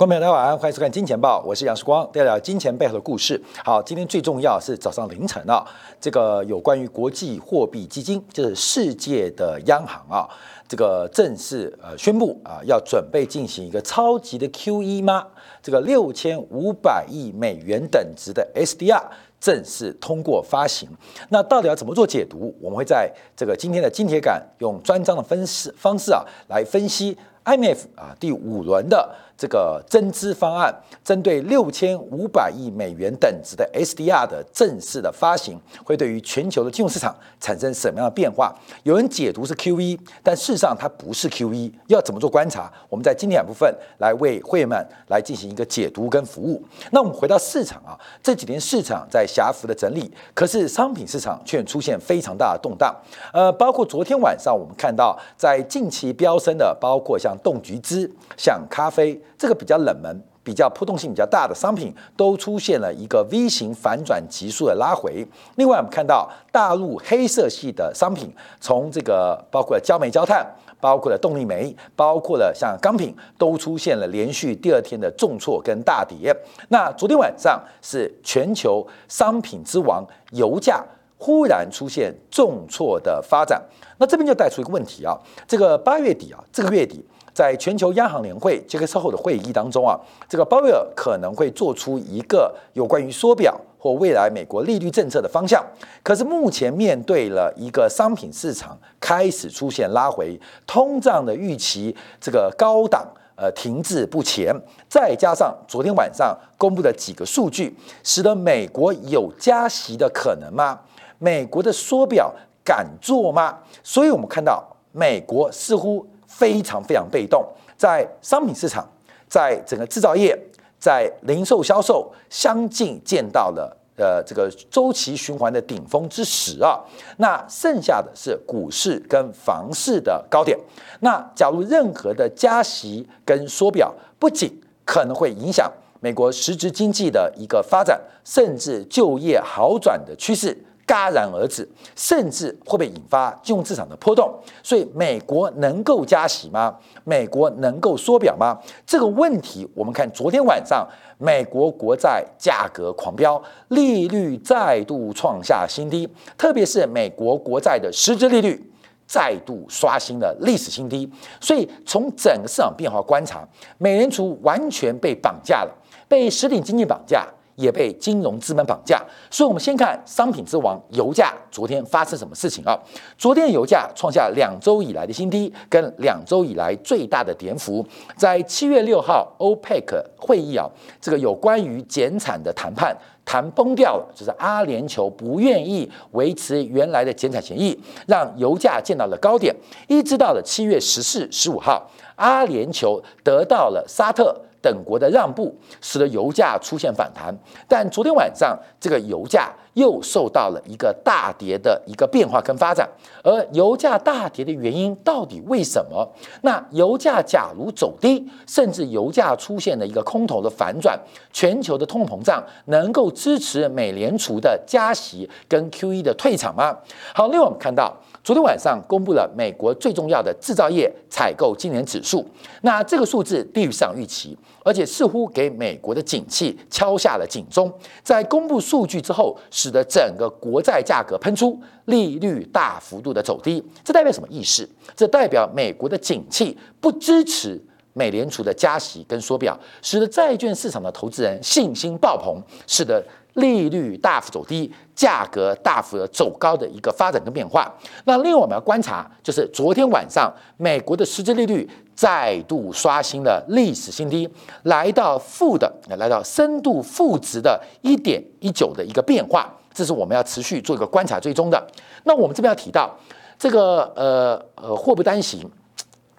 观众朋友大家晚安，欢迎收看《金钱报》，我是杨世光，带来金钱背后的故事。好，今天最重要是早上凌晨啊，这个有关于国际货币基金，就是世界的央行啊，这个正式呃宣布啊，要准备进行一个超级的 QE 吗？这个六千五百亿美元等值的 SDR 正式通过发行，那到底要怎么做解读？我们会在这个今天的金铁杆用专章的分析方式啊来分析 IMF 啊第五轮的。这个增资方案针对六千五百亿美元等值的 SDR 的正式的发行，会对于全球的金融市场产生什么样的变化？有人解读是 QE，但事实上它不是 QE。要怎么做观察？我们在今天两部分来为会员们来进行一个解读跟服务。那我们回到市场啊，这几天市场在狭幅的整理，可是商品市场却出现非常大的动荡。呃，包括昨天晚上我们看到在近期飙升的，包括像冻橘汁、像咖啡。这个比较冷门、比较波动性比较大的商品，都出现了一个 V 型反转急速的拉回。另外，我们看到大陆黑色系的商品，从这个包括焦煤、焦炭，包括了动力煤，包括了像钢品，都出现了连续第二天的重挫跟大跌。那昨天晚上是全球商品之王油价忽然出现重挫的发展。那这边就带出一个问题啊，这个八月底啊，这个月底。在全球央行年会这个稍后的会议当中啊，这个鲍威尔可能会做出一个有关于缩表或未来美国利率政策的方向。可是目前面对了一个商品市场开始出现拉回，通胀的预期这个高档呃停滞不前，再加上昨天晚上公布的几个数据，使得美国有加息的可能吗？美国的缩表敢做吗？所以我们看到美国似乎。非常非常被动，在商品市场，在整个制造业，在零售销售，相继见到了呃这个周期循环的顶峰之时啊。那剩下的是股市跟房市的高点。那假如任何的加息跟缩表，不仅可能会影响美国实质经济的一个发展，甚至就业好转的趋势。戛然而止，甚至会被引发金融市场的波动？所以，美国能够加息吗？美国能够缩表吗？这个问题，我们看昨天晚上美国国债价格狂飙，利率再度创下新低，特别是美国国债的实质利率再度刷新了历史新低。所以，从整个市场变化观察，美联储完全被绑架了，被实体经济绑架。也被金融资本绑架，所以，我们先看商品之王油价昨天发生什么事情啊？昨天油价创下两周以来的新低，跟两周以来最大的跌幅。在七月六号欧佩克会议啊，这个有关于减产的谈判谈崩掉了，就是阿联酋不愿意维持原来的减产协议，让油价见到了高点。一直到了七月十四、十五号，阿联酋得到了沙特。等国的让步，使得油价出现反弹，但昨天晚上这个油价又受到了一个大跌的一个变化跟发展。而油价大跌的原因到底为什么？那油价假如走低，甚至油价出现了一个空头的反转，全球的通膨胀能够支持美联储的加息跟 QE 的退场吗？好，另外我们看到。昨天晚上公布了美国最重要的制造业采购经理指数，那这个数字低于市场预期，而且似乎给美国的景气敲下了警钟。在公布数据之后，使得整个国债价格喷出，利率大幅度的走低，这代表什么意思？这代表美国的景气不支持美联储的加息跟缩表，使得债券市场的投资人信心爆棚，使得。利率大幅走低，价格大幅的走高的一个发展跟变化。那另外我们要观察，就是昨天晚上美国的实际利率再度刷新了历史新低，来到负的，来到深度负值的一点一九的一个变化。这是我们要持续做一个观察追踪的。那我们这边要提到这个呃呃祸不单行。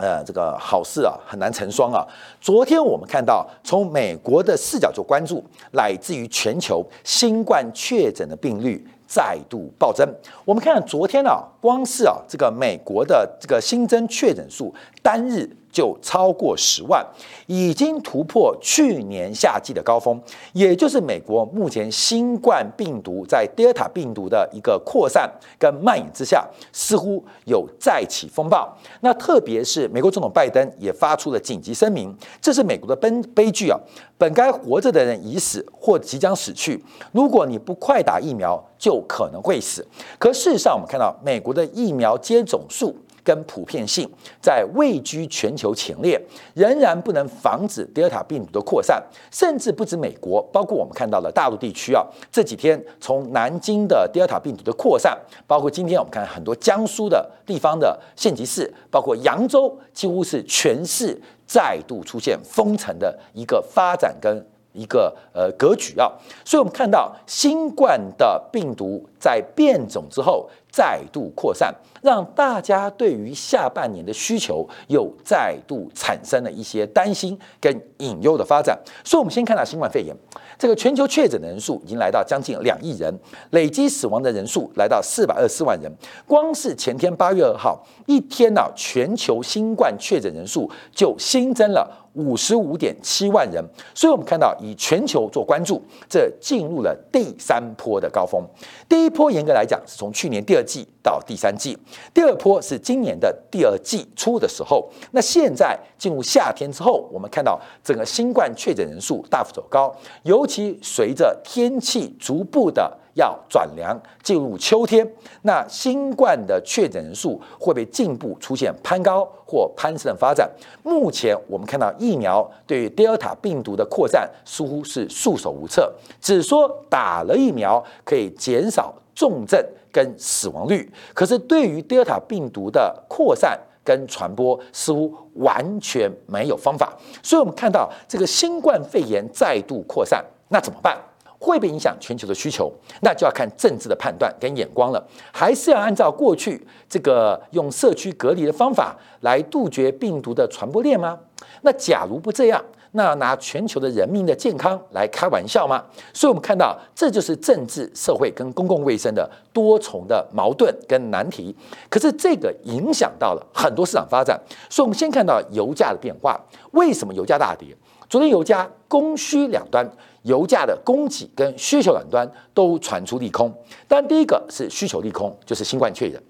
呃，这个好事啊，很难成双啊。昨天我们看到，从美国的视角做关注，乃至于全球新冠确诊的病例再度暴增。我们看昨天啊，光是啊这个美国的这个新增确诊数单日。就超过十万，已经突破去年夏季的高峰，也就是美国目前新冠病毒在德尔塔病毒的一个扩散跟蔓延之下，似乎有再起风暴。那特别是美国总统拜登也发出了紧急声明，这是美国的悲悲剧啊！本该活着的人已死或即将死去，如果你不快打疫苗，就可能会死。可事实上，我们看到美国的疫苗接种数。跟普遍性在位居全球前列，仍然不能防止德尔塔病毒的扩散，甚至不止美国，包括我们看到的大陆地区啊，这几天从南京的德尔塔病毒的扩散，包括今天我们看很多江苏的地方的县级市，包括扬州，几乎是全市再度出现封城的一个发展跟一个呃格局啊，所以我们看到新冠的病毒在变种之后再度扩散。让大家对于下半年的需求又再度产生了一些担心跟隐忧的发展。所以，我们先看到新冠肺炎，这个全球确诊的人数已经来到将近两亿人，累计死亡的人数来到四百二十四万人。光是前天八月二号一天呢，全球新冠确诊人数就新增了。五十五点七万人，所以我们看到以全球做关注，这进入了第三波的高峰。第一波严格来讲是从去年第二季到第三季，第二波是今年的第二季初的时候。那现在进入夏天之后，我们看到整个新冠确诊人数大幅走高，尤其随着天气逐步的。要转凉，进入秋天，那新冠的确诊人数会被进一步出现攀高或攀升的发展。目前我们看到疫苗对于德尔塔病毒的扩散似乎是束手无策，只说打了疫苗可以减少重症跟死亡率，可是对于德尔塔病毒的扩散跟传播似乎完全没有方法。所以我们看到这个新冠肺炎再度扩散，那怎么办？会不会影响全球的需求？那就要看政治的判断跟眼光了。还是要按照过去这个用社区隔离的方法来杜绝病毒的传播链吗？那假如不这样，那拿全球的人民的健康来开玩笑吗？所以我们看到，这就是政治、社会跟公共卫生的多重的矛盾跟难题。可是这个影响到了很多市场发展。所以我们先看到油价的变化。为什么油价大跌？昨天油价供需两端。油价的供给跟需求两端都传出利空，但第一个是需求利空，就是新冠确诊。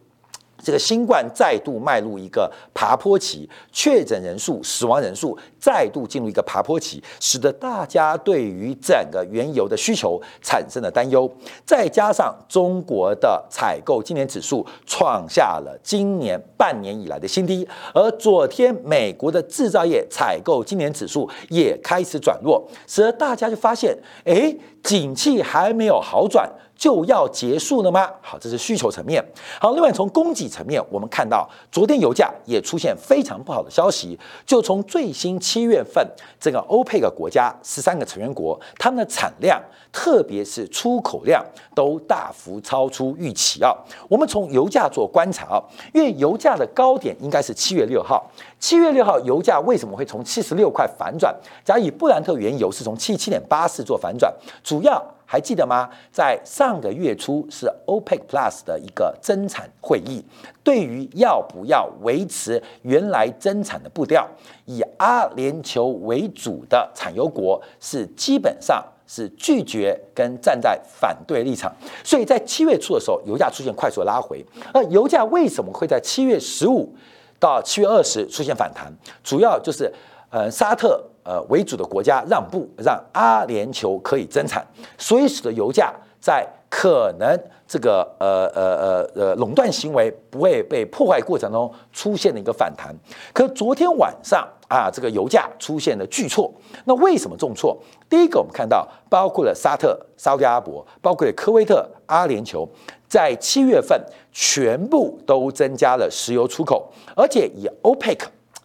这个新冠再度迈入一个爬坡期，确诊人数、死亡人数再度进入一个爬坡期，使得大家对于整个原油的需求产生了担忧。再加上中国的采购今年指数创下了今年半年以来的新低，而昨天美国的制造业采购今年指数也开始转弱，使得大家就发现，哎，景气还没有好转。就要结束了吗？好，这是需求层面。好，另外从供给层面，我们看到昨天油价也出现非常不好的消息。就从最新七月份，这个欧佩克国家十三个成员国，他们的产量，特别是出口量，都大幅超出预期啊。我们从油价做观察啊，因为油价的高点应该是七月六号。七月六号油价为什么会从七十六块反转？假以布兰特原油是从七七点八四做反转，主要。还记得吗？在上个月初是 OPEC Plus 的一个增产会议，对于要不要维持原来增产的步调，以阿联酋为主的产油国是基本上是拒绝跟站在反对立场，所以在七月初的时候，油价出现快速拉回。而油价为什么会在七月十五到七月二十出现反弹？主要就是呃沙特。呃，为主的国家让步，让阿联酋可以增产，所以使得油价在可能这个呃呃呃呃垄断行为不会被破坏过程中出现了一个反弹。可昨天晚上啊，这个油价出现了巨挫。那为什么重挫？第一个，我们看到包括了沙特、沙特阿伯，包括科威特、阿联酋，在七月份全部都增加了石油出口，而且以 OPEC。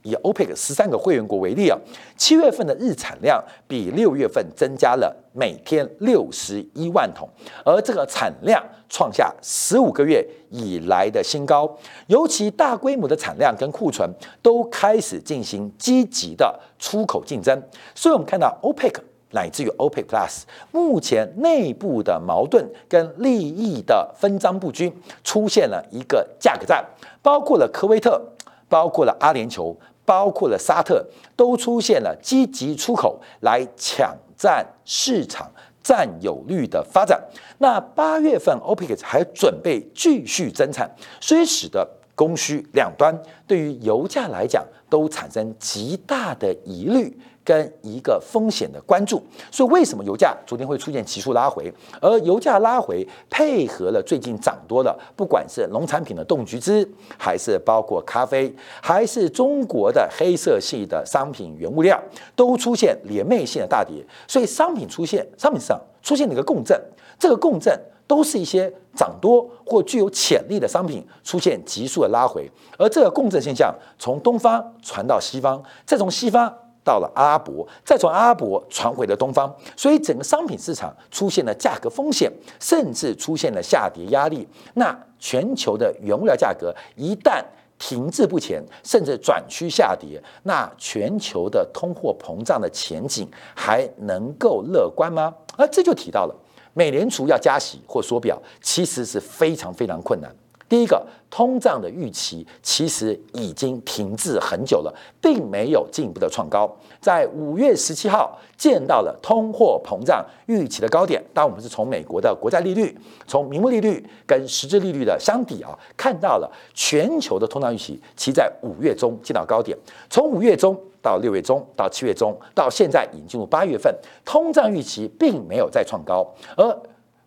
以 OPEC 十三个会员国为例啊，七月份的日产量比六月份增加了每天六十一万桶，而这个产量创下十五个月以来的新高。尤其大规模的产量跟库存都开始进行积极的出口竞争，所以我们看到 OPEC 乃至于 OPEC Plus，目前内部的矛盾跟利益的分赃不均，出现了一个价格战，包括了科威特，包括了阿联酋，包括了沙特，都出现了积极出口来抢占市场占有率的发展。那八月份 OPEC 还准备继续增产，所以使得供需两端对于油价来讲都产生极大的疑虑。跟一个风险的关注，所以为什么油价昨天会出现急速拉回？而油价拉回配合了最近涨多的，不管是农产品的冻橘汁，还是包括咖啡，还是中国的黑色系的商品原物料，都出现连袂性的大跌。所以商品出现，商品市场出现了一个共振，这个共振都是一些涨多或具有潜力的商品出现急速的拉回，而这个共振现象从东方传到西方，再从西方。到了阿拉伯，再从阿拉伯传回了东方，所以整个商品市场出现了价格风险，甚至出现了下跌压力。那全球的原物料价格一旦停滞不前，甚至转趋下跌，那全球的通货膨胀的前景还能够乐观吗？而这就提到了美联储要加息或缩表，其实是非常非常困难。第一个，通胀的预期其实已经停滞很久了，并没有进一步的创高。在五月十七号见到了通货膨胀预期的高点，当我们是从美国的国债利率、从名目利率跟实质利率的相抵啊，看到了全球的通胀预期其在五月中见到高点。从五月中到六月中到七月中到现在已经进入八月份，通胀预期并没有再创高，而。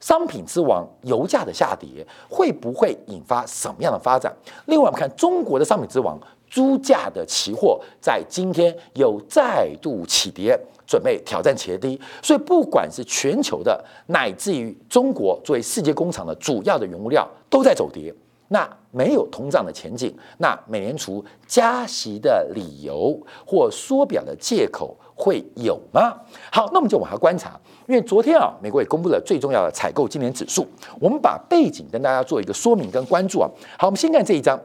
商品之王油价的下跌会不会引发什么样的发展？另外，我们看中国的商品之王猪价的期货在今天又再度起跌，准备挑战前低。所以，不管是全球的，乃至于中国作为世界工厂的主要的原物料，都在走跌。那没有通胀的前景，那美联储加息的理由或缩表的借口会有吗？好，那我们就往下观察，因为昨天啊，美国也公布了最重要的采购今年指数，我们把背景跟大家做一个说明跟关注啊。好，我们先看这一张。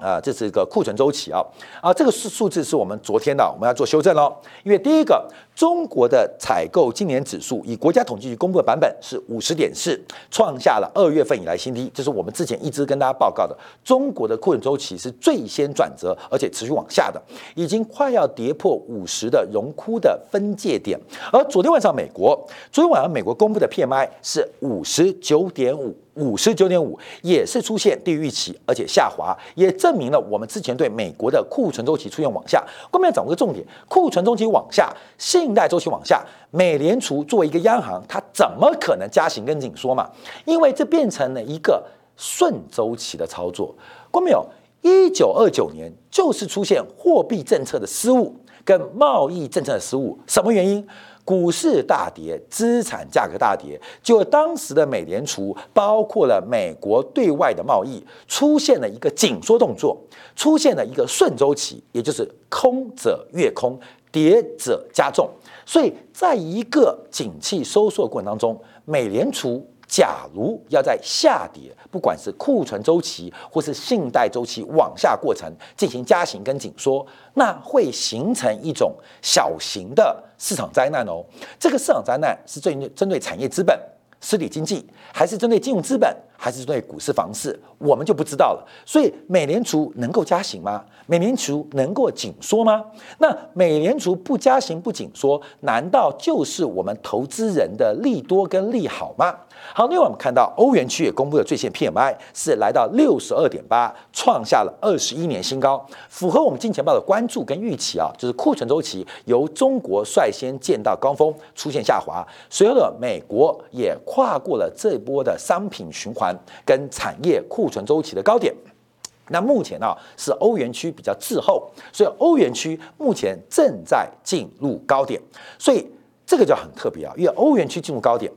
啊，这是一个库存周期啊，啊，这个数数字是我们昨天的，我们要做修正喽。因为第一个，中国的采购今年指数以国家统计局公布的版本是五十点四，创下了二月份以来新低。这是我们之前一直跟大家报告的，中国的库存周期是最先转折，而且持续往下的，已经快要跌破五十的荣枯的分界点。而昨天晚上美国，昨天晚上美国公布的 PMI 是五十九点五。五十九点五也是出现低于预期，而且下滑，也证明了我们之前对美国的库存周期出现往下。后面要掌握个重点：库存周期往下，信贷周期往下，美联储作为一个央行，它怎么可能加息跟紧缩嘛？因为这变成了一个顺周期的操作。过没有？一九二九年就是出现货币政策的失误跟贸易政策的失误，什么原因？股市大跌，资产价格大跌，就当时的美联储，包括了美国对外的贸易，出现了一个紧缩动作，出现了一个顺周期，也就是空者越空，跌者加重。所以，在一个景气收缩过程当中，美联储。假如要在下跌，不管是库存周期或是信贷周期往下过程进行加息跟紧缩，那会形成一种小型的市场灾难哦。这个市场灾难是针对针对产业资本、实体经济，还是针对金融资本，还是针对股市、房市，我们就不知道了。所以，美联储能够加息吗？美联储能够紧缩吗？那美联储不加息不紧缩，难道就是我们投资人的利多跟利好吗？好，另外我们看到欧元区也公布了最新 PMI 是来到六十二点八，创下了二十一年新高，符合我们金钱豹的关注跟预期啊，就是库存周期由中国率先见到高峰，出现下滑，随后的美国也跨过了这波的商品循环跟产业库存周期的高点。那目前呢是欧元区比较滞后，所以欧元区目前正在进入高点，所以这个就很特别啊，因为欧元区进入高点。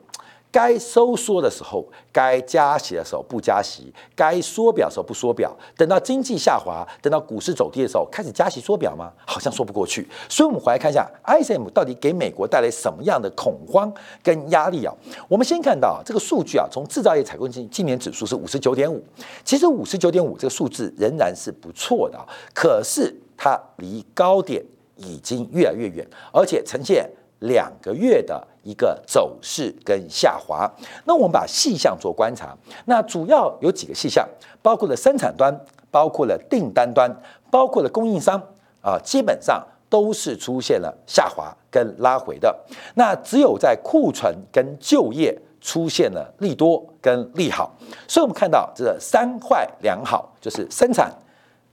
该收缩的时候，该加息的时候不加息，该缩表的时候不缩表。等到经济下滑，等到股市走低的时候，开始加息缩表吗？好像说不过去。所以，我们回来看一下 ISM 到底给美国带来什么样的恐慌跟压力啊？我们先看到这个数据啊，从制造业采购经今年指数是五十九点五，其实五十九点五这个数字仍然是不错的，可是它离高点已经越来越远，而且呈现。两个月的一个走势跟下滑。那我们把细项做观察，那主要有几个细项，包括了生产端，包括了订单端，包括了供应商啊，基本上都是出现了下滑跟拉回的。那只有在库存跟就业出现了利多跟利好，所以我们看到这三坏两好，就是生产、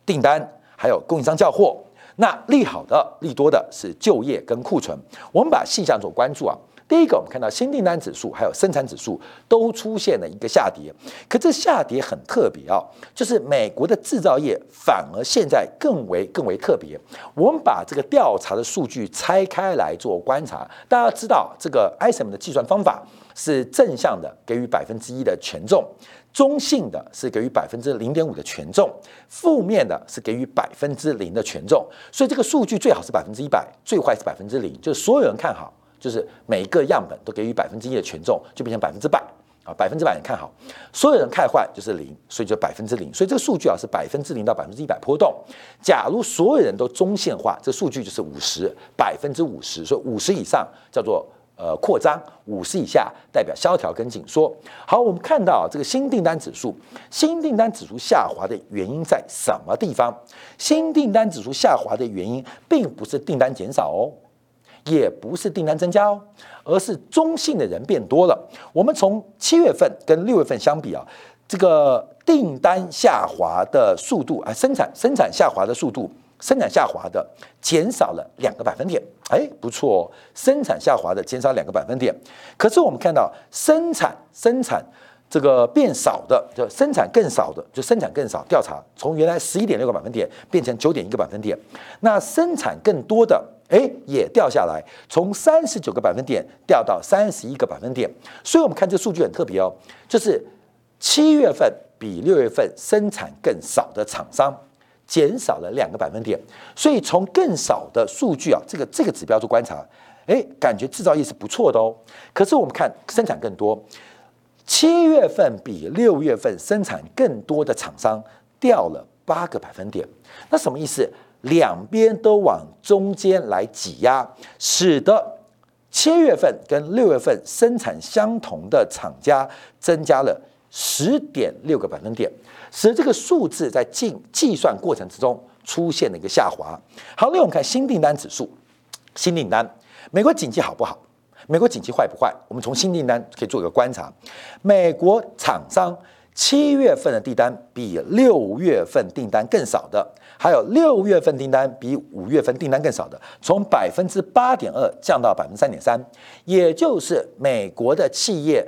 订单还有供应商交货。那利好的、利多的是就业跟库存。我们把细项做关注啊。第一个，我们看到新订单指数还有生产指数都出现了一个下跌，可这下跌很特别啊，就是美国的制造业反而现在更为更为特别。我们把这个调查的数据拆开来做观察，大家知道这个 ISM 的计算方法是正向的，给予百分之一的权重。中性的是给予百分之零点五的权重，负面的是给予百分之零的权重，所以这个数据最好是百分之一百，最坏是百分之零，就是所有人看好，就是每个样本都给予百分之一的权重，就变成百分之百啊，百分之百人看好，所有人看坏就是零，所以就百分之零，所以这个数据啊是百分之零到百分之一百波动。假如所有人都中线化，这数据就是五十，百分之五十，所以五十以上叫做。呃，扩张五十以下代表萧条跟紧缩。好，我们看到这个新订单指数，新订单指数下滑的原因在什么地方？新订单指数下滑的原因，并不是订单减少哦，也不是订单增加哦，而是中性的人变多了。我们从七月份跟六月份相比啊，这个订单下滑的速度啊，生产生产下滑的速度。生产下滑的减少了两个百分点，哎，不错哦，生产下滑的减少两个百分点。可是我们看到生产生产这个变少的，就生产更少的，就生产更少。调查从原来十一点六个百分点变成九点一个百分点，那生产更多的，哎，也掉下来，从三十九个百分点掉到三十一个百分点。所以我们看这数据很特别哦，就是七月份比六月份生产更少的厂商。减少了两个百分点，所以从更少的数据啊，这个这个指标做观察，哎，感觉制造业是不错的哦。可是我们看生产更多，七月份比六月份生产更多的厂商掉了八个百分点，那什么意思？两边都往中间来挤压，使得七月份跟六月份生产相同的厂家增加了十点六个百分点。使得这个数字在计计算过程之中出现了一个下滑。好，那我们看新订单指数，新订单，美国景气好不好？美国景气坏不坏？我们从新订单可以做一个观察。美国厂商七月份的订单比六月份订单更少的，还有六月份订单比五月份订单更少的，从百分之八点二降到百分之三点三，也就是美国的企业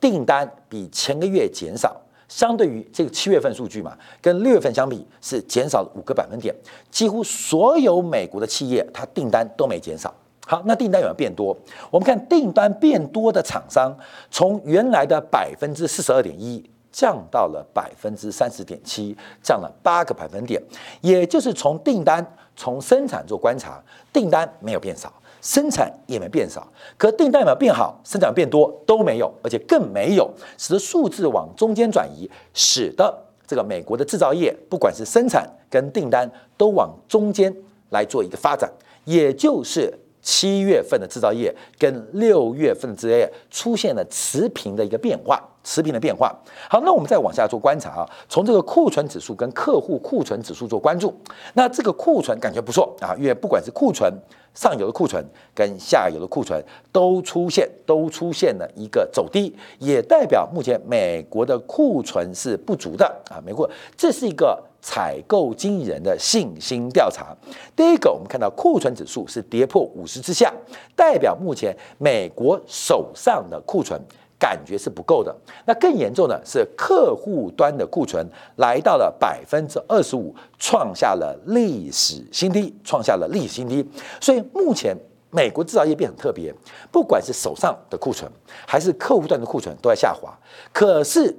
订单比前个月减少。相对于这个七月份数据嘛，跟六月份相比是减少了五个百分点，几乎所有美国的企业它订单都没减少。好，那订单有没有变多？我们看订单变多的厂商，从原来的百分之四十二点一降到了百分之三十点七，降了八个百分点。也就是从订单从生产做观察，订单没有变少。生产也没变少，可订单有没有变好？生产变多都没有，而且更没有，使得数字往中间转移，使得这个美国的制造业，不管是生产跟订单，都往中间来做一个发展，也就是七月份的制造业跟六月份的制造业出现了持平的一个变化，持平的变化。好，那我们再往下做观察啊，从这个库存指数跟客户库存指数做关注，那这个库存感觉不错啊，因为不管是库存。上游的库存跟下游的库存都出现都出现了一个走低，也代表目前美国的库存是不足的啊。美国这是一个采购经理人的信心调查。第一个，我们看到库存指数是跌破五十之下，代表目前美国手上的库存。感觉是不够的。那更严重的是，客户端的库存来到了百分之二十五，创下了历史新低，创下了历史新低。所以目前美国制造业变很特别，不管是手上的库存，还是客户端的库存都在下滑，可是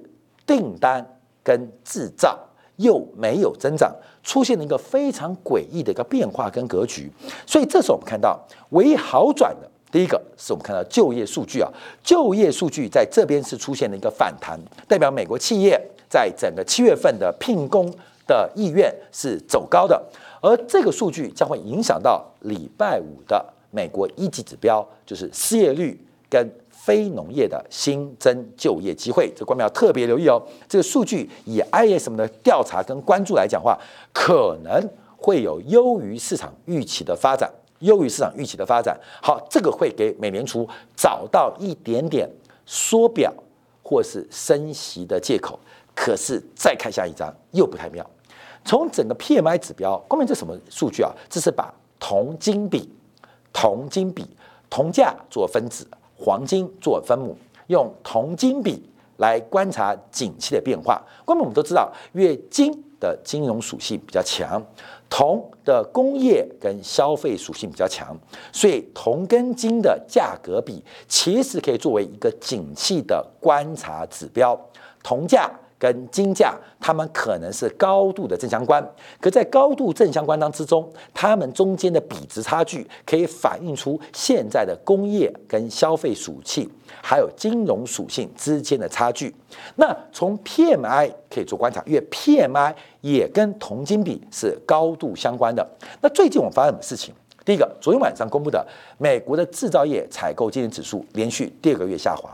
订单跟制造又没有增长，出现了一个非常诡异的一个变化跟格局。所以这时候我们看到唯一好转的。第一个是我们看到就业数据啊，就业数据在这边是出现了一个反弹，代表美国企业在整个七月份的聘工的意愿是走高的，而这个数据将会影响到礼拜五的美国一级指标就是失业率跟非农业的新增就业机会，这官们要特别留意哦。这个数据以 ISM 的调查跟关注来讲话，可能会有优于市场预期的发展，优于市场预期的发展。好，这个会给美联储找到一点点缩表或是升息的借口。可是再看下一张又不太妙。从整个 PMI 指标，关键这什么数据啊？这是把铜金比、铜金比、铜价做分子，黄金做分母，用铜金比来观察景气的变化。关键我们都知道，越金的金融属性比较强，铜的工业跟消费属性比较强，所以铜跟金的价格比其实可以作为一个景气的观察指标。铜价。跟金价，它们可能是高度的正相关，可在高度正相关当之中，它们中间的比值差距可以反映出现在的工业跟消费属性，还有金融属性之间的差距。那从 PMI 可以做观察，因为 PMI 也跟铜金比是高度相关的。那最近我们发生什么事情？第一个，昨天晚上公布的美国的制造业采购经理指数连续第二个月下滑，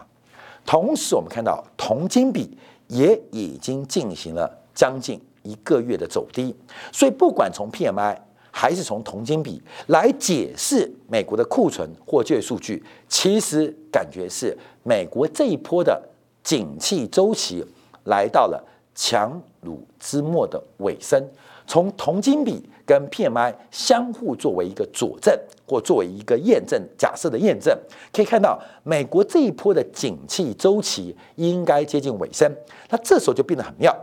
同时我们看到铜金比。也已经进行了将近一个月的走低，所以不管从 PMI 还是从铜金比来解释美国的库存或就业数据，其实感觉是美国这一波的景气周期来到了强弩之末的尾声。从铜金比跟 PMI 相互作为一个佐证，或作为一个验证假设的验证，可以看到美国这一波的景气周期应该接近尾声。那这时候就变得很妙，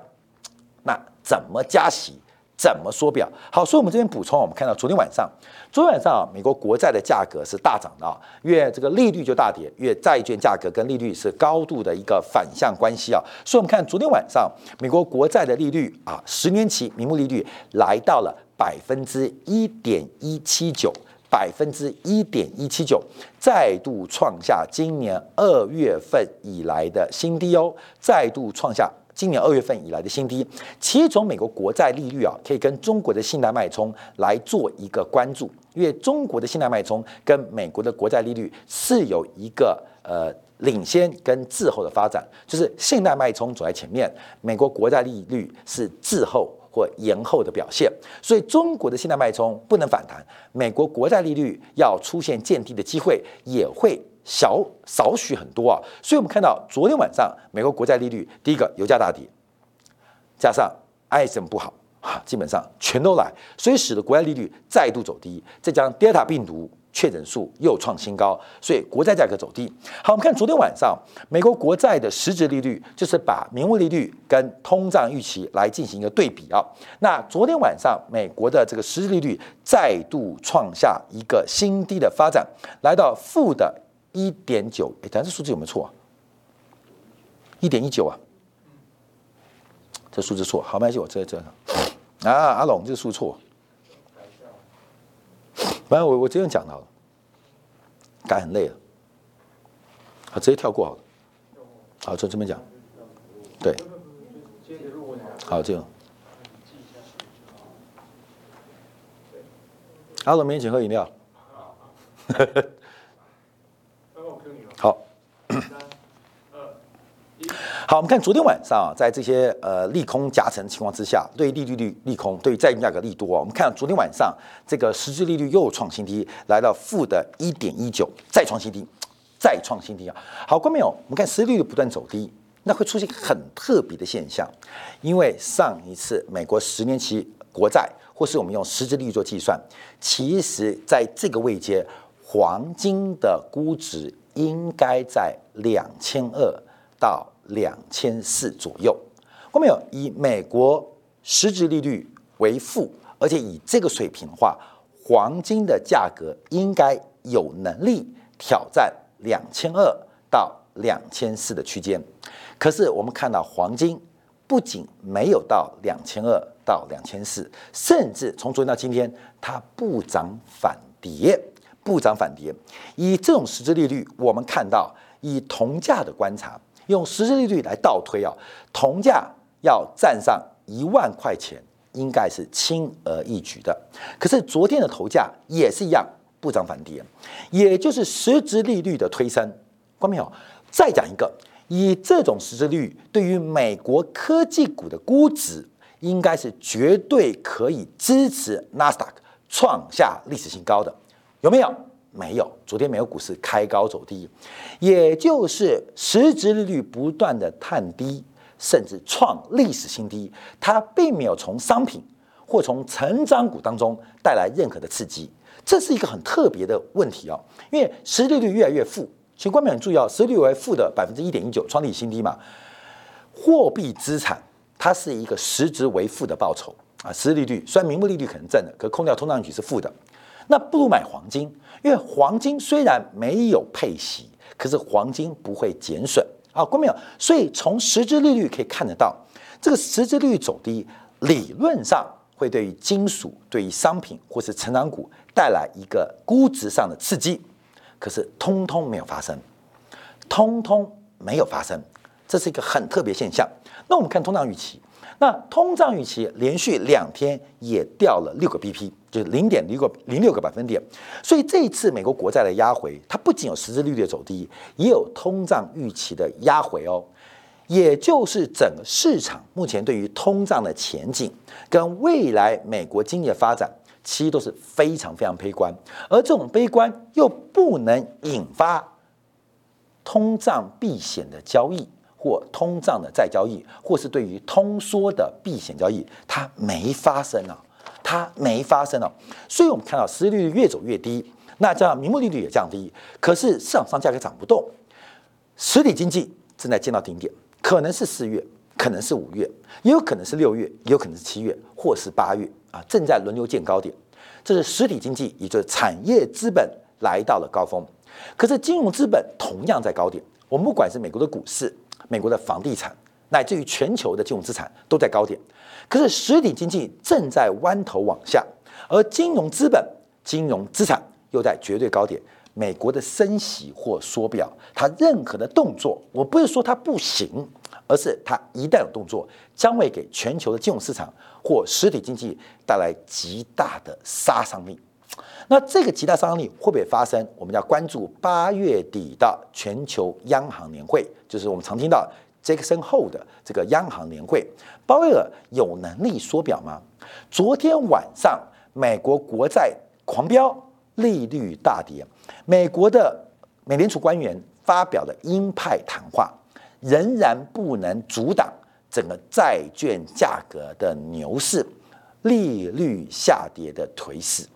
那怎么加息？怎么缩表？好，所以我们这边补充，我们看到昨天晚上，昨天晚上啊，美国国债的价格是大涨的啊，因为这个利率就大跌，越债券价格跟利率是高度的一个反向关系啊。所以我们看昨天晚上美国国债的利率啊，十年期名目利率来到了百分之一点一七九，百分之一点一七九，再度创下今年二月份以来的新低哦，再度创下。今年二月份以来的新低，其实从美国国债利率啊，可以跟中国的信贷脉冲来做一个关注，因为中国的信贷脉冲跟美国的国债利率是有一个呃领先跟滞后的发展，就是信贷脉冲走在前面，美国国债利率是滞后或延后的表现，所以中国的信贷脉冲不能反弹，美国国债利率要出现见底的机会也会。小少许很多啊，所以我们看到昨天晚上美国国债利率，第一个油价大跌，加上 ISM 不好啊，基本上全都来，所以使得国债利率再度走低，再加上 Delta 病毒确诊数又创新高，所以国债价格走低。好，我们看昨天晚上美国国债的实质利率，就是把名目利率跟通胀预期来进行一个对比啊。那昨天晚上美国的这个实质利率再度创下一个新低的发展，来到负的。一点九，哎，咱这数字有没有错？一点一九啊，这数字错，好，没关系，我这这啊，阿龙，这个数错，反正我我这样讲到了，改很累了，好，直接跳过好了，好，从这边讲，对，好，这样，阿龙，明天请喝饮料。好，好我们看昨天晚上，在这些呃利空夹层情况之下，对利率率利空，对债券价格利多。我们看昨天晚上这个实质利率又创新低，来到负的一点一九，再创新低，再创新低啊。好，观众朋友，我们看实际利率不断走低，那会出现很特别的现象，因为上一次美国十年期国债，或是我们用实质利率做计算，其实在这个位阶，黄金的估值应该在两千二到。两千四左右，后面有以美国实质利率为负，而且以这个水平的话，黄金的价格应该有能力挑战两千二到两千四的区间。可是我们看到黄金不仅没有到两千二到两千四，甚至从昨天到今天它不涨反跌，不涨反跌。以这种实质利率，我们看到以铜价的观察。用实质利率来倒推啊，铜价要站上一万块钱，应该是轻而易举的。可是昨天的铜价也是一样，不涨反跌，也就是实质利率的推升。关没有？再讲一个，以这种实质利率，对于美国科技股的估值，应该是绝对可以支持纳斯达克创下历史新高。的有没有？没有。昨天美国股市开高走低，也就是实质利率不断的探低，甚至创历史新低，它并没有从商品或从成长股当中带来任何的刺激。这是一个很特别的问题哦，因为实质利率越来越负。请官们很注意哦，实率为负的百分之一点一九，创历史新低嘛。货币资产它是一个实质为负的报酬啊，实利率虽然名目利率可能正的，可空掉通胀率是负的。那不如买黄金，因为黄金虽然没有配息，可是黄金不会减损啊，官没有？所以从实质利率可以看得到，这个实质利率走低，理论上会对于金属、对于商品或是成长股带来一个估值上的刺激。可是通通没有发生，通通没有发生，这是一个很特别现象。那我们看通胀预期，那通胀预期连续两天也掉了六个 BP，就是零点零个零六个百分点。所以这一次美国国债的压回，它不仅有实质利率的走低，也有通胀预期的压回哦。也就是整个市场目前对于通胀的前景跟未来美国经济的发展。其实都是非常非常悲观，而这种悲观又不能引发通胀避险的交易，或通胀的再交易，或是对于通缩的避险交易，它没发生啊，它没发生啊。所以我们看到实际利率越走越低，那这样名目利率也降低，可是市场上价格涨不动，实体经济正在见到顶点，可能是四月，可能是五月，也有可能是六月，也有可能是七月，或是八月。啊，正在轮流见高点，这是实体经济，也就是产业资本来到了高峰。可是金融资本同样在高点。我们不管是美国的股市、美国的房地产，乃至于全球的金融资产都在高点。可是实体经济正在弯头往下，而金融资本、金融资产又在绝对高点。美国的升息或缩表，它任何的动作，我不是说它不行。而是它一旦有动作，将会给全球的金融市场或实体经济带来极大的杀伤力。那这个极大杀伤力会不会发生？我们要关注八月底的全球央行年会，就是我们常听到杰克森后的这个央行年会。鲍威尔有能力缩表吗？昨天晚上美国国债狂飙，利率大跌，美国的美联储官员发表了鹰派谈话。仍然不能阻挡整个债券价格的牛市、利率下跌的颓势。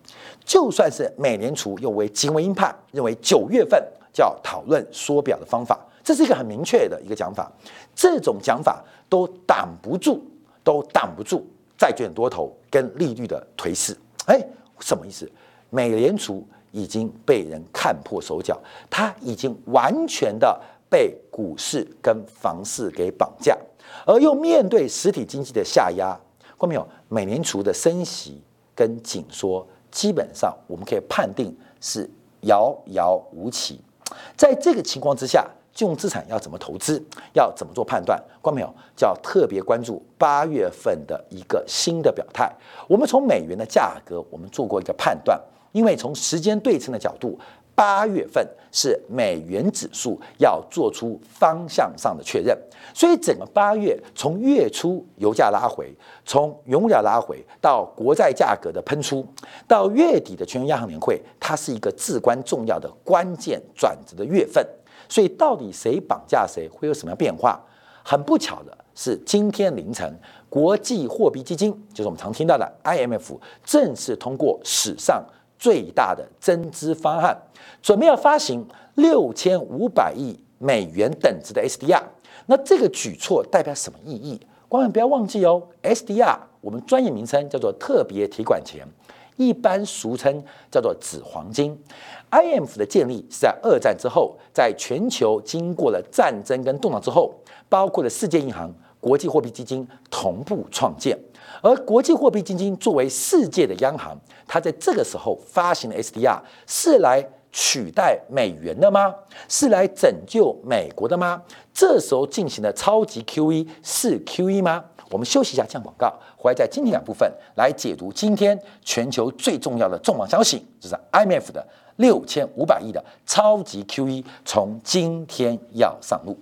就算是美联储又为极为鹰派，认为九月份就要讨论缩表的方法，这是一个很明确的一个讲法。这种讲法都挡不住，都挡不住债券多头跟利率的颓势。哎，什么意思？美联储已经被人看破手脚，它已经完全的。被股市跟房市给绑架，而又面对实体经济的下压，看没有？美联储的升息跟紧缩，基本上我们可以判定是遥遥无期。在这个情况之下，金融资产要怎么投资？要怎么做判断？关没有？就要特别关注八月份的一个新的表态。我们从美元的价格，我们做过一个判断，因为从时间对称的角度。八月份是美元指数要做出方向上的确认，所以整个八月从月初油价拉回，从原物料拉回到国债价格的喷出，到月底的全球央行年会，它是一个至关重要的关键转折的月份。所以到底谁绑架谁，会有什么样变化？很不巧的是，今天凌晨，国际货币基金，就是我们常听到的 IMF，正式通过史上。最大的增资方案，准备要发行六千五百亿美元等值的 SDR。那这个举措代表什么意义？观众不要忘记哦，SDR 我们专业名称叫做特别提款权，一般俗称叫做纸黄金。IMF 的建立是在二战之后，在全球经过了战争跟动荡之后，包括了世界银行、国际货币基金同步创建。而国际货币基金作为世界的央行，它在这个时候发行的 SDR 是来取代美元的吗？是来拯救美国的吗？这时候进行的超级 QE 是 QE 吗？我们休息一下，降广告，回来在今天两部分来解读今天全球最重要的重磅消息，就是 IMF 的六千五百亿的超级 QE 从今天要上路。